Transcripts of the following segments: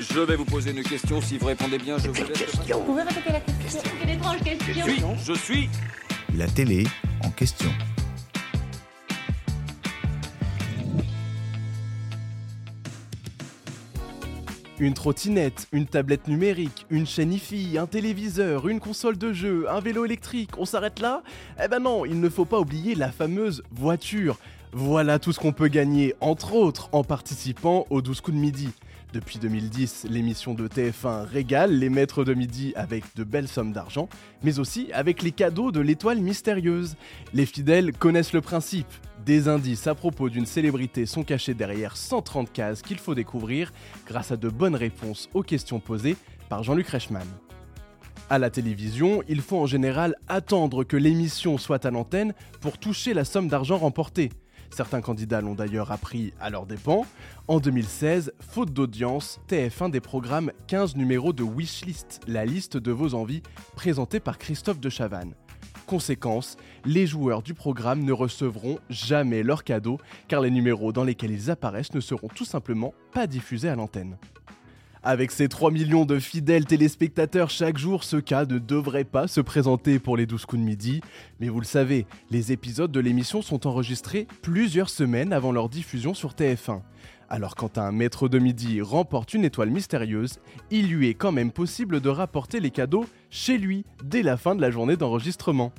Je vais vous poser une question. Si vous répondez bien, je vous laisse. Vous pouvez répéter la question Quelle étrange question Je suis. Je suis. La télé en question. Une trottinette, une tablette numérique, une chaîne IFI, un téléviseur, une console de jeu, un vélo électrique, on s'arrête là? Eh ben non, il ne faut pas oublier la fameuse voiture. Voilà tout ce qu'on peut gagner, entre autres, en participant aux 12 coups de midi. Depuis 2010, l'émission de TF1 régale les maîtres de midi avec de belles sommes d'argent, mais aussi avec les cadeaux de l'étoile mystérieuse. Les fidèles connaissent le principe. Des indices à propos d'une célébrité sont cachés derrière 130 cases qu'il faut découvrir grâce à de bonnes réponses aux questions posées par Jean-Luc Reichmann. À la télévision, il faut en général attendre que l'émission soit à l'antenne pour toucher la somme d'argent remportée. Certains candidats l'ont d'ailleurs appris à leurs dépens. En 2016, faute d'audience, TF1 des programmes 15 numéros de Wishlist, la liste de vos envies, présentée par Christophe de Chavannes. Conséquence, les joueurs du programme ne recevront jamais leur cadeau car les numéros dans lesquels ils apparaissent ne seront tout simplement pas diffusés à l'antenne. Avec ses 3 millions de fidèles téléspectateurs chaque jour, ce cas ne devrait pas se présenter pour les 12 coups de midi. Mais vous le savez, les épisodes de l'émission sont enregistrés plusieurs semaines avant leur diffusion sur TF1. Alors quand un maître de midi remporte une étoile mystérieuse, il lui est quand même possible de rapporter les cadeaux chez lui dès la fin de la journée d'enregistrement.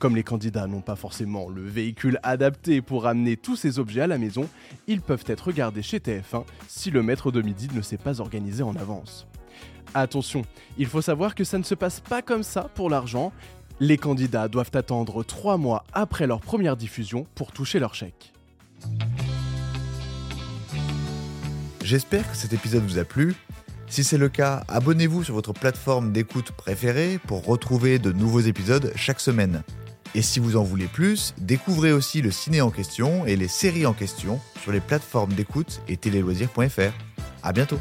Comme les candidats n'ont pas forcément le véhicule adapté pour amener tous ces objets à la maison, ils peuvent être regardés chez TF1 si le maître de midi ne s'est pas organisé en avance. Attention, il faut savoir que ça ne se passe pas comme ça pour l'argent. Les candidats doivent attendre 3 mois après leur première diffusion pour toucher leur chèque. J'espère que cet épisode vous a plu. Si c'est le cas, abonnez-vous sur votre plateforme d'écoute préférée pour retrouver de nouveaux épisodes chaque semaine. Et si vous en voulez plus, découvrez aussi le ciné en question et les séries en question sur les plateformes d'écoute et téléloisirs.fr. À bientôt!